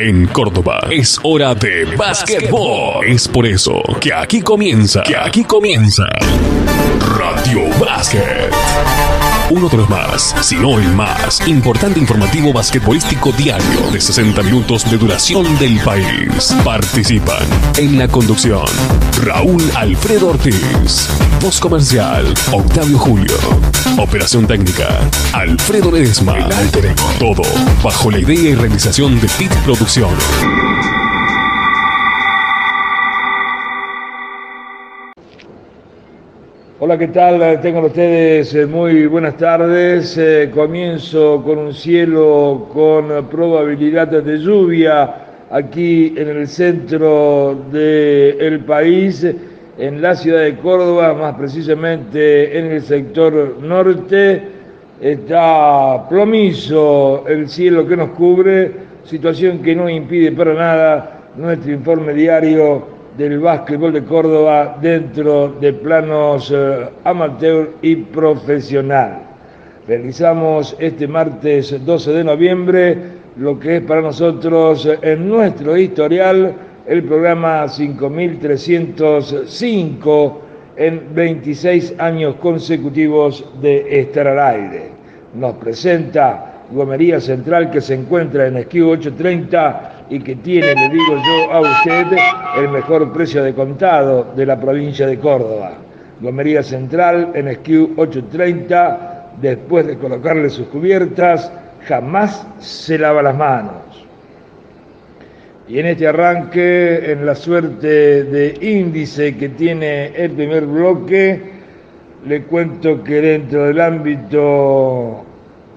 En Córdoba es hora de básquetbol. Es por eso que aquí comienza, que aquí comienza Radio Básquet. Uno de los más, si no el más, importante informativo basquetbolístico diario de 60 minutos de duración del país. Participan en la conducción Raúl Alfredo Ortiz, voz comercial Octavio Julio, operación técnica Alfredo Ledesma, todo bajo la idea y realización de Pit Producciones. Hola, ¿qué tal? Tengan ustedes eh, muy buenas tardes. Eh, comienzo con un cielo con probabilidad de lluvia aquí en el centro del país, en la ciudad de Córdoba, más precisamente en el sector norte. Está plomizo el cielo que nos cubre, situación que no impide para nada nuestro informe diario del básquetbol de Córdoba dentro de planos eh, amateur y profesional. Realizamos este martes 12 de noviembre lo que es para nosotros en nuestro historial el programa 5305 en 26 años consecutivos de estar al aire. Nos presenta Gomería Central que se encuentra en Esquivo 830 y que tiene, le digo yo a usted, el mejor precio de contado de la provincia de Córdoba. Gomería Central en SKU 830, después de colocarle sus cubiertas, jamás se lava las manos. Y en este arranque, en la suerte de índice que tiene el primer bloque, le cuento que dentro del ámbito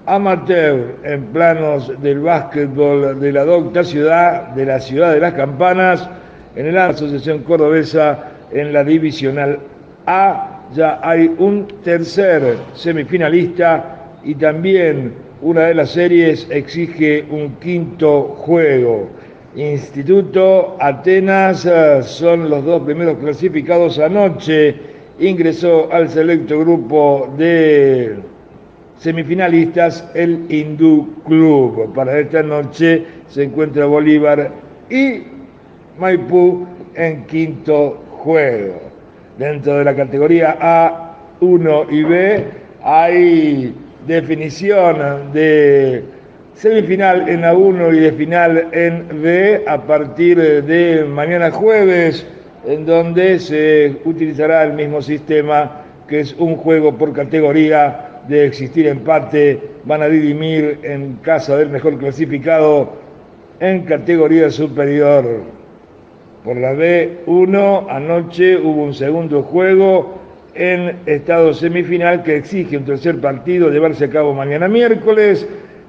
amateur en planos del básquetbol de la docta ciudad, de la ciudad de las campanas, en la Asociación Cordobesa en la Divisional A. Ya hay un tercer semifinalista y también una de las series exige un quinto juego. Instituto Atenas eh, son los dos primeros clasificados anoche. Ingresó al selecto grupo de semifinalistas el Hindú Club. Para esta noche se encuentra Bolívar y Maipú en quinto juego. Dentro de la categoría A1 y B hay definición de semifinal en A1 y de final en B a partir de mañana jueves, en donde se utilizará el mismo sistema que es un juego por categoría de existir empate, van a dirimir en casa del mejor clasificado en categoría superior. Por la B1, anoche hubo un segundo juego en estado semifinal que exige un tercer partido llevarse a cabo mañana miércoles.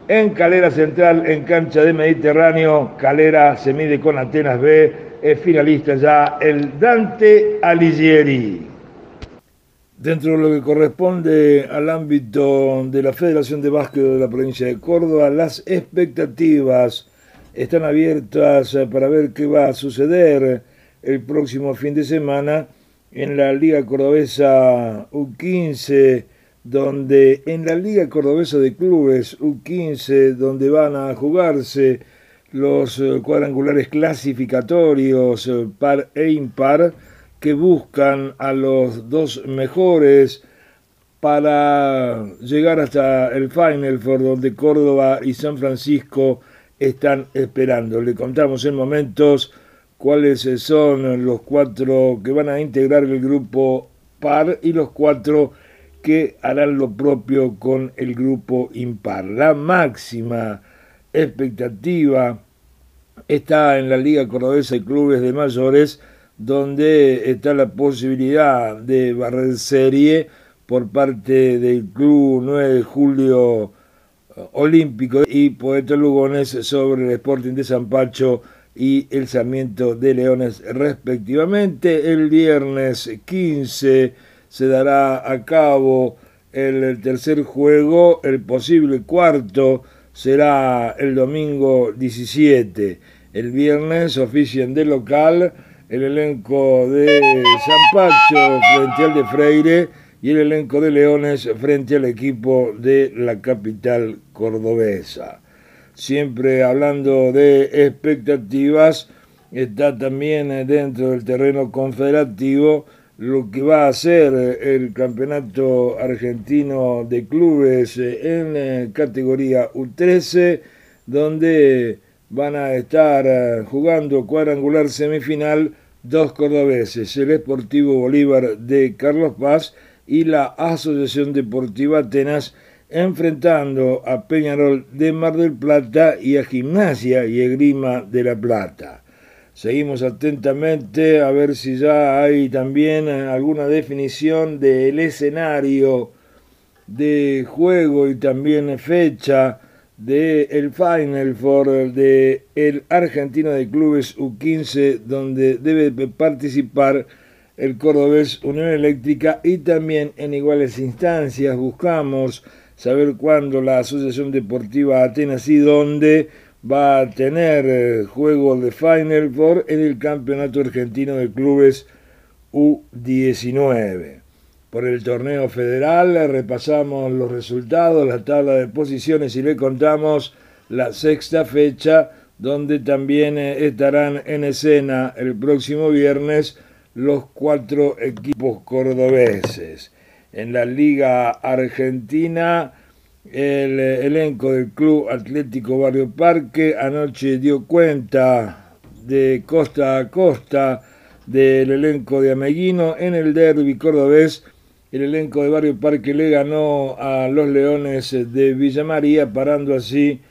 En Calera Central, en cancha de Mediterráneo, Calera se mide con Atenas B, es finalista ya el Dante Alighieri. Dentro de lo que corresponde al ámbito de la Federación de Básquet de la provincia de Córdoba, las expectativas están abiertas para ver qué va a suceder el próximo fin de semana en la Liga Cordobesa U15, donde en la Liga Cordobesa de Clubes U15, donde van a jugarse los cuadrangulares clasificatorios par e impar, que buscan a los dos mejores para llegar hasta el Final Four donde Córdoba y San Francisco están esperando. Le contamos en momentos cuáles son los cuatro que van a integrar el grupo par y los cuatro que harán lo propio con el grupo impar. La máxima expectativa está en la Liga Cordobesa y Clubes de Mayores donde está la posibilidad de barrer serie por parte del Club 9 de Julio eh, Olímpico y Poeta Lugones sobre el Sporting de San Pacho y el Sarmiento de Leones respectivamente. El viernes 15 se dará a cabo el tercer juego, el posible cuarto será el domingo 17. El viernes ofician de local el elenco de San Pacho frente al de Freire y el elenco de Leones frente al equipo de la capital cordobesa. siempre hablando de expectativas, está también dentro del terreno confederativo lo que va a ser el campeonato argentino de clubes en categoría U13, donde van a estar jugando cuadrangular semifinal dos cordobeses, el Esportivo Bolívar de Carlos Paz y la Asociación Deportiva Atenas, enfrentando a Peñarol de Mar del Plata y a Gimnasia y Egrima de La Plata. Seguimos atentamente a ver si ya hay también alguna definición del escenario de juego y también fecha del el Final Four de el Argentino de Clubes U15 donde debe participar el cordobés Unión Eléctrica y también en iguales instancias buscamos saber cuándo la Asociación Deportiva Atenas y dónde va a tener eh, juego de Final Four en el Campeonato Argentino de Clubes U19. Por el torneo federal repasamos los resultados, la tabla de posiciones y le contamos la sexta fecha donde también eh, estarán en escena el próximo viernes los cuatro equipos cordobeses. En la Liga Argentina, el eh, elenco del Club Atlético Barrio Parque anoche dio cuenta de costa a costa del elenco de Ameguino en el derby cordobés el elenco de Barrio Parque le ganó a los Leones de Villa María, parando así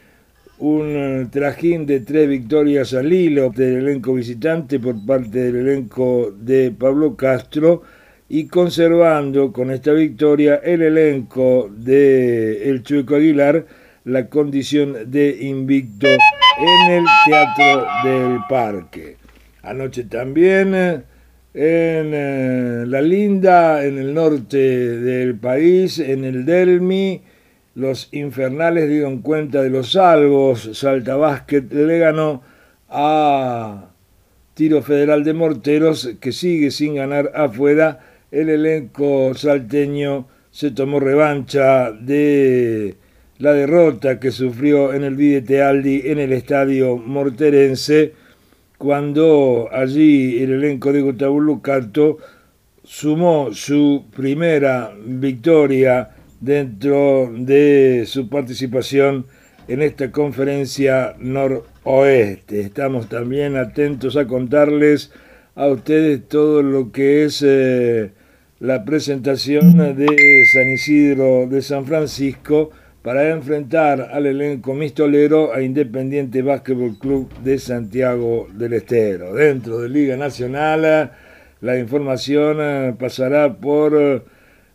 un trajín de tres victorias al hilo del elenco visitante por parte del elenco de Pablo Castro y conservando con esta victoria el elenco de El Chueco Aguilar la condición de invicto en el Teatro del Parque. Anoche también en eh, La Linda, en el norte del país, en el Delmi, los infernales dieron cuenta de los salvos, Salta Básquet le ganó a Tiro Federal de Morteros, que sigue sin ganar afuera, el elenco salteño se tomó revancha de la derrota que sufrió en el Videte Aldi en el estadio morterense cuando allí el elenco de Gotabulucato sumó su primera victoria dentro de su participación en esta conferencia noroeste. Estamos también atentos a contarles a ustedes todo lo que es eh, la presentación de San Isidro de San Francisco para enfrentar al elenco mistolero a Independiente Básquetbol Club de Santiago del Estero. Dentro de Liga Nacional, la información eh, pasará por eh,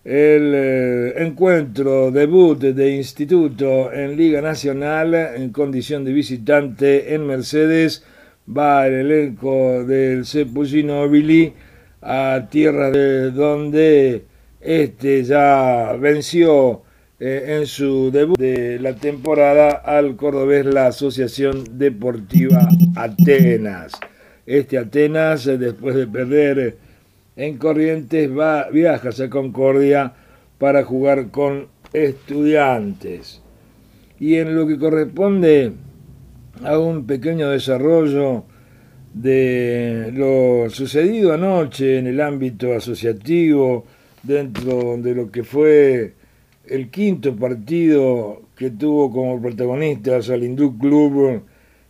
el eh, encuentro debut de Instituto en Liga Nacional en condición de visitante en Mercedes. Va el elenco del Cepulino a tierra de donde este ya venció eh, en su debut de la temporada al cordobés la Asociación Deportiva Atenas. Este Atenas, eh, después de perder en Corrientes, va, viaja a Concordia para jugar con estudiantes. Y en lo que corresponde a un pequeño desarrollo de lo sucedido anoche en el ámbito asociativo, dentro de lo que fue el quinto partido que tuvo como protagonistas al Hindú Club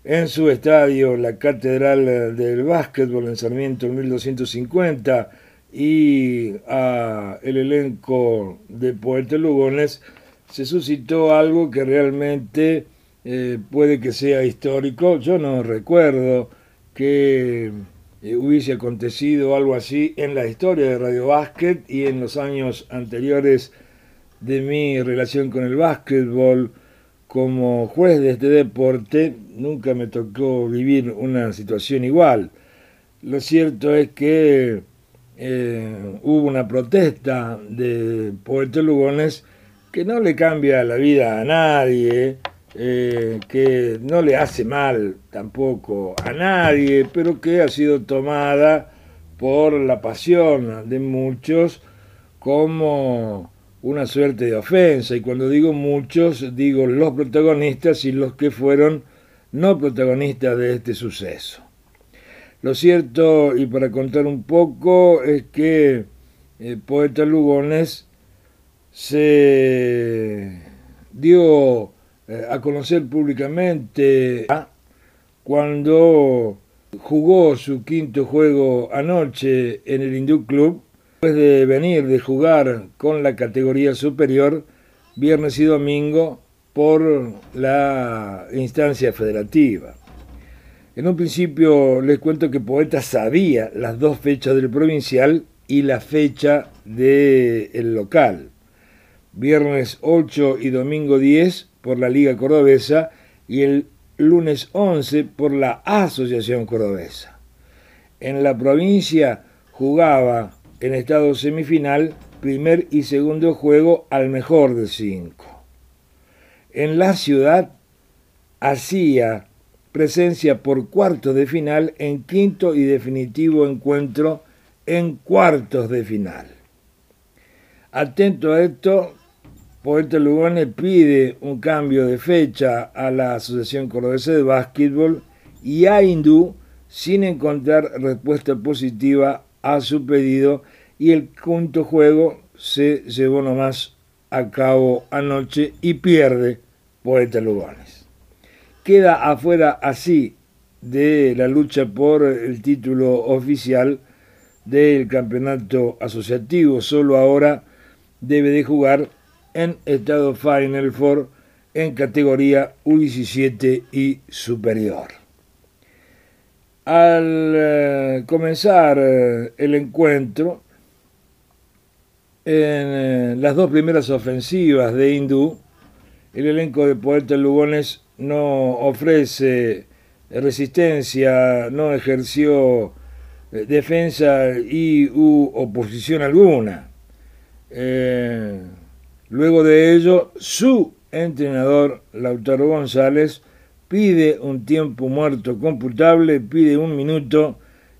en su estadio, la Catedral del Básquetbol en Sarmiento en 1250 y a el elenco de Poeta Lugones, se suscitó algo que realmente eh, puede que sea histórico. Yo no recuerdo que eh, hubiese acontecido algo así en la historia de Radio Básquet y en los años anteriores de mi relación con el básquetbol como juez de este deporte, nunca me tocó vivir una situación igual. Lo cierto es que eh, hubo una protesta de Puerto Lugones que no le cambia la vida a nadie, eh, que no le hace mal tampoco a nadie, pero que ha sido tomada por la pasión de muchos como una suerte de ofensa, y cuando digo muchos, digo los protagonistas y los que fueron no protagonistas de este suceso. Lo cierto, y para contar un poco, es que el eh, poeta Lugones se dio eh, a conocer públicamente cuando jugó su quinto juego anoche en el Hindú Club, después de venir de jugar con la categoría superior viernes y domingo por la instancia federativa. En un principio les cuento que Poeta sabía las dos fechas del provincial y la fecha del local. Viernes 8 y domingo 10 por la Liga Cordobesa y el lunes 11 por la Asociación Cordobesa. En la provincia jugaba en estado semifinal primer y segundo juego al mejor de cinco. En la ciudad hacía presencia por cuartos de final en quinto y definitivo encuentro en cuartos de final. Atento a esto, Poeta Lugones pide un cambio de fecha a la Asociación Cordobesa de Básquetbol y a Hindú sin encontrar respuesta positiva a su pedido y el quinto juego se llevó nomás a cabo anoche y pierde Poeta Lugones. Queda afuera así de la lucha por el título oficial del campeonato asociativo. Solo ahora debe de jugar en estado Final Four en categoría U17 y superior. Al eh, comenzar eh, el encuentro, en eh, las dos primeras ofensivas de Hindú, el elenco de Poetas Lugones no ofrece resistencia, no ejerció defensa y u oposición alguna. Luego de ello, su entrenador, Lautaro González, pide un tiempo muerto computable, pide un minuto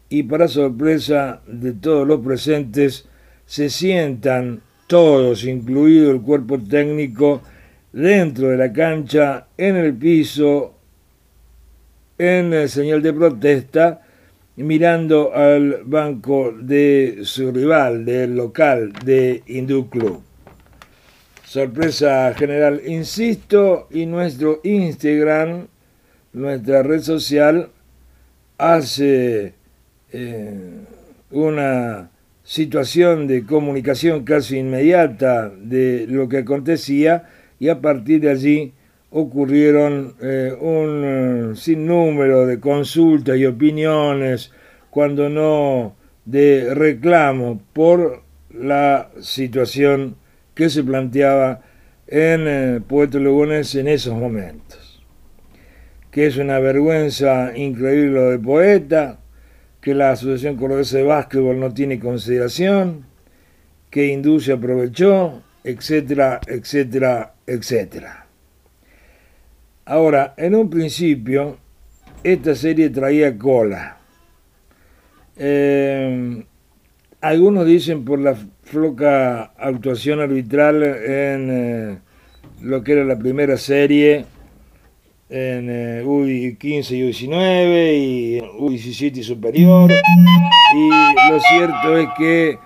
y para sorpresa de todos los presentes, se sientan todos, incluido el cuerpo técnico, dentro de la cancha, en el piso, en señal de protesta, mirando al banco de su rival, del local de Hindú Club. Sorpresa general, insisto, y nuestro Instagram, nuestra red social, hace eh, una situación de comunicación casi inmediata de lo que acontecía y a partir de allí ocurrieron eh, un sinnúmero de consultas y opiniones, cuando no de reclamo por la situación que se planteaba en eh, Puerto Lugones en esos momentos. Que es una vergüenza increíble de poeta, que la Asociación Cordobesa de Básquetbol no tiene consideración, que se aprovechó, etcétera, etcétera, etcétera. Ahora, en un principio, esta serie traía cola. Eh, algunos dicen por la floca actuación arbitral en eh, lo que era la primera serie en eh, U15 y U19 y U17 superior. Y lo cierto es que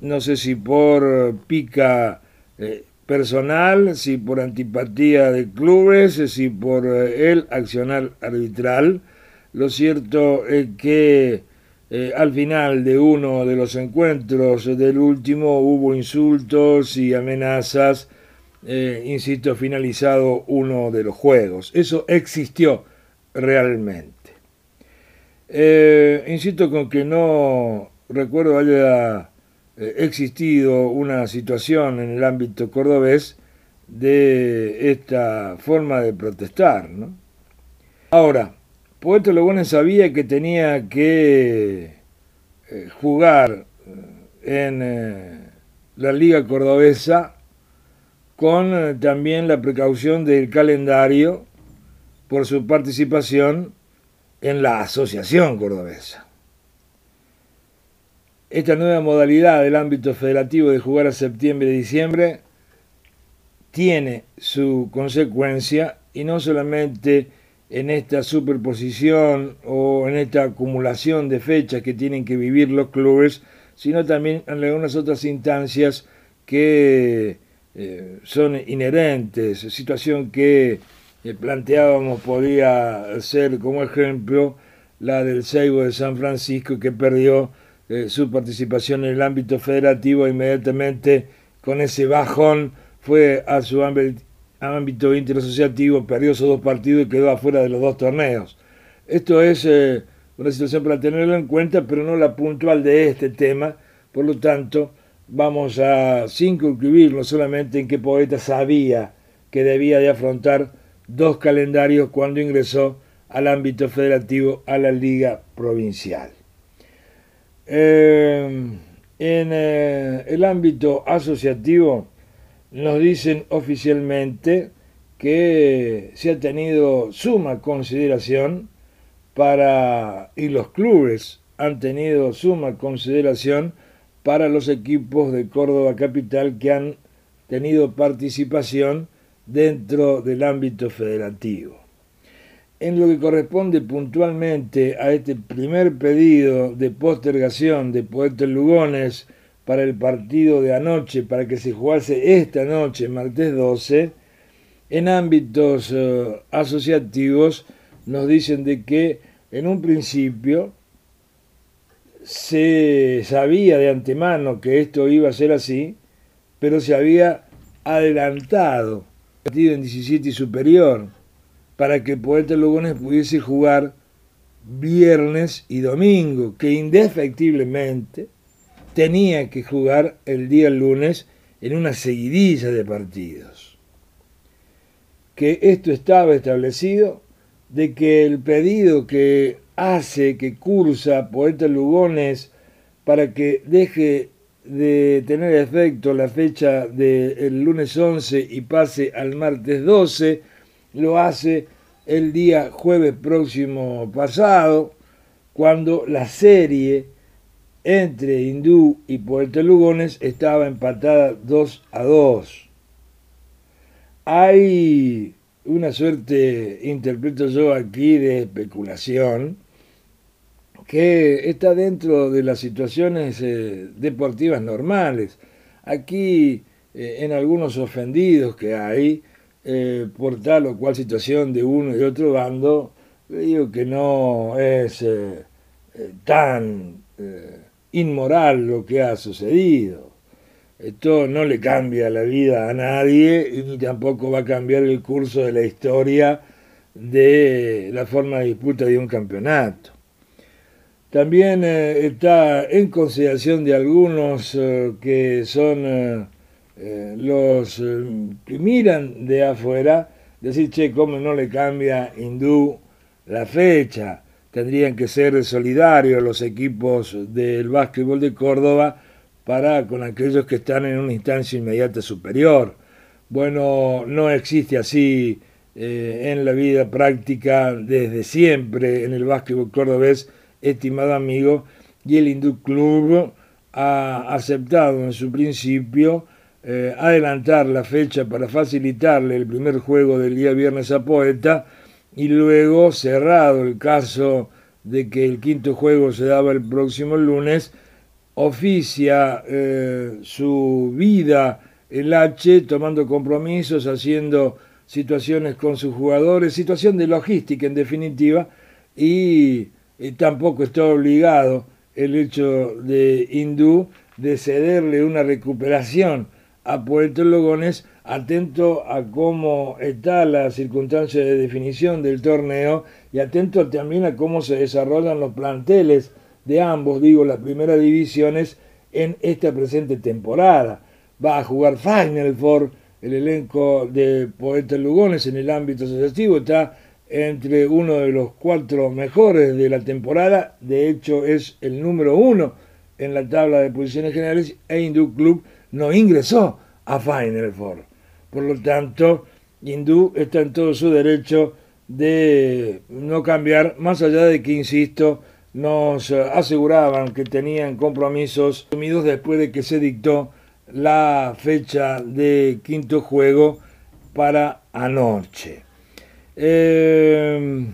no sé si por pica eh, personal, si por antipatía de clubes, si por el accionar arbitral, lo cierto es que eh, al final de uno de los encuentros del último hubo insultos y amenazas, eh, insisto, finalizado uno de los juegos. Eso existió realmente. Eh, insisto con que no recuerdo haya existido una situación en el ámbito cordobés de esta forma de protestar. Ahora, Poeta Lugones sabía que tenía que eh, jugar eh, en eh, la Liga Cordobesa con también la precaución del calendario por su participación en la Asociación Cordobesa. Esta nueva modalidad del ámbito federativo de jugar a septiembre y diciembre tiene su consecuencia y no solamente en esta superposición o en esta acumulación de fechas que tienen que vivir los clubes, sino también en algunas otras instancias que eh, son inherentes, situación que eh, planteábamos podía ser como ejemplo la del Seibo de San Francisco que perdió eh, su participación en el ámbito federativo inmediatamente con ese bajón fue a su ámbito interasociativo, perdió esos dos partidos y quedó afuera de los dos torneos. Esto es una situación para tenerlo en cuenta, pero no la puntual de este tema, por lo tanto, vamos a circunscribirlo solamente en que Poeta sabía que debía de afrontar dos calendarios cuando ingresó al ámbito federativo a la liga provincial. Eh, en eh, el ámbito asociativo nos dicen oficialmente que se ha tenido suma consideración para, y los clubes han tenido suma consideración para los equipos de Córdoba Capital que han tenido participación dentro del ámbito federativo. En lo que corresponde puntualmente a este primer pedido de postergación de Poeta Lugones para el partido de anoche, para que se jugase esta noche, martes 12, en ámbitos eh, asociativos nos dicen de que en un principio se sabía de antemano que esto iba a ser así, pero se había adelantado el partido en 17 y superior para que Poeta Lugones pudiese jugar viernes y domingo, que indefectiblemente tenía que jugar el día lunes en una seguidilla de partidos. Que esto estaba establecido de que el pedido que hace que cursa Poeta Lugones para que deje de tener efecto la fecha del lunes 11 y pase al martes 12, lo hace el día jueves próximo pasado, cuando la serie entre Hindú y Poeta Lugones estaba empatada 2 a 2. Hay una suerte, interpreto yo aquí, de especulación, que está dentro de las situaciones eh, deportivas normales. Aquí, eh, en algunos ofendidos que hay, eh, por tal o cual situación de uno y otro bando, digo que no es tan inmoral lo que ha sucedido. Esto no le cambia la vida a nadie ni tampoco va a cambiar el curso de la historia de la forma de disputa de un campeonato. También eh, está en consideración de algunos eh, que son eh, los que miran de afuera, decir, che, ¿cómo no le cambia hindú la fecha? Tendrían que ser solidarios los equipos del básquetbol de Córdoba para con aquellos que están en una instancia inmediata superior. Bueno, no existe así en la vida práctica desde siempre en el básquetbol cordobés estimado amigo, y el Hindú Club ha aceptado en su principio eh, adelantar la fecha para facilitarle el primer juego del día viernes a Poeta y luego cerrado el caso de que el quinto juego se daba el próximo lunes, oficia eh, su vida el H tomando compromisos, haciendo situaciones con sus jugadores, situación de logística en definitiva, y y tampoco está obligado el hecho de Hindú de cederle una recuperación a Puerto Logones, atento a cómo está la circunstancia de definición del torneo y atento también a cómo se desarrollan los planteles de ambos, digo, las primeras divisiones en esta presente temporada. Va a jugar Final Four, el elenco de Poeta Lugones en el ámbito asociativo, está entre uno de los cuatro mejores de la temporada, de hecho es el número uno en la tabla de posiciones generales, e Hindú Club no ingresó a Final Four. Por lo tanto, Hindú está en todo su derecho de no cambiar, más allá de que, insisto, nos aseguraban que tenían compromisos asumidos después de que se dictó la fecha de quinto juego para anoche. Eh,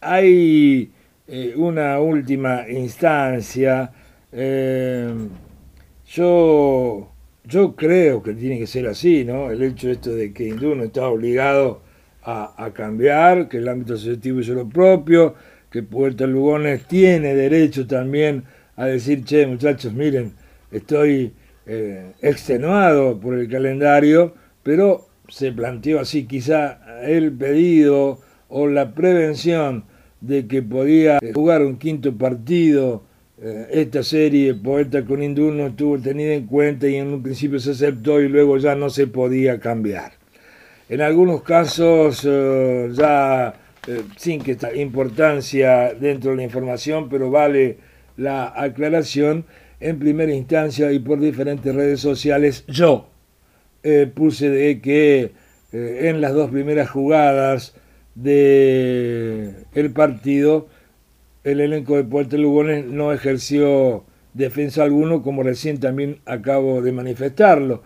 hay eh, una última instancia. Eh, yo, yo creo que tiene que ser así, ¿no? El hecho esto de que Hindú no está obligado a, a cambiar, que el ámbito asociativo hizo lo propio, que Puerto Lugones tiene derecho también a decir, che, muchachos, miren, estoy eh, extenuado por el calendario, pero se planteó así, quizá el pedido o la prevención de que podía jugar un quinto partido eh, esta serie Poeta con Hindú no estuvo tenida en cuenta y en un principio se aceptó y luego ya no se podía cambiar. En algunos casos eh, ya sin que esta importancia dentro de la información, pero vale la aclaración, en primera instancia y por diferentes redes sociales, yo eh, puse de que eh, en las dos primeras jugadas del el partido, el elenco de Puerto Lugones no ejerció defensa alguno, como recién también acabo de manifestarlo.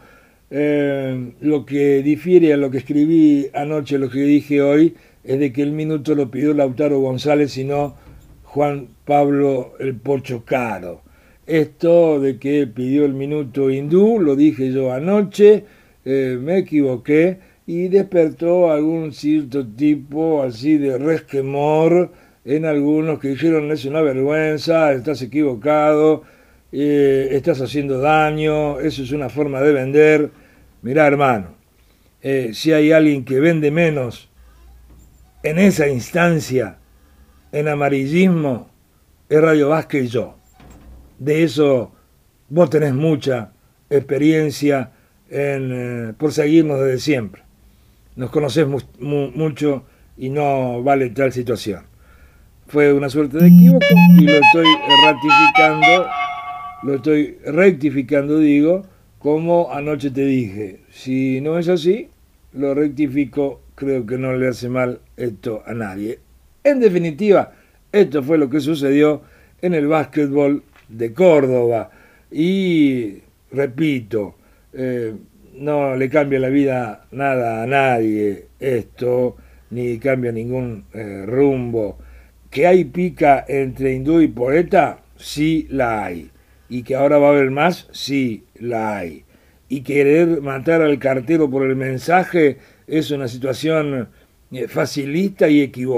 Eh, lo que difiere a lo que escribí anoche, lo que dije hoy, es de que el minuto lo pidió Lautaro González y no Juan Pablo el Pocho Caro. Esto de que pidió el minuto hindú, lo dije yo anoche, eh, me equivoqué y despertó algún cierto tipo así de resquemor en algunos que dijeron es una vergüenza, estás equivocado, eh, estás haciendo daño, eso es una forma de vender. Mirá hermano, eh, si hay alguien que vende menos en esa instancia, en amarillismo, es Radio Vázquez y yo. De eso vos tenés mucha experiencia eh, por seguirnos desde siempre. Nos conocés mucho y no vale tal situación. Fue una suerte de equívoco y lo estoy ratificando, lo estoy rectificando, digo, como anoche te dije. Si no es así, lo rectifico creo que no le hace mal esto a nadie. En definitiva, esto fue lo que sucedió en el básquetbol de Córdoba. Y repito, eh, no le cambia la vida nada a nadie esto, ni cambia ningún eh, rumbo. Que hay pica entre hindú y poeta, sí la hay. Y que ahora va a haber más, sí la hay. Y querer matar al cartero por el mensaje, es una situación eh, facilista y equivocada.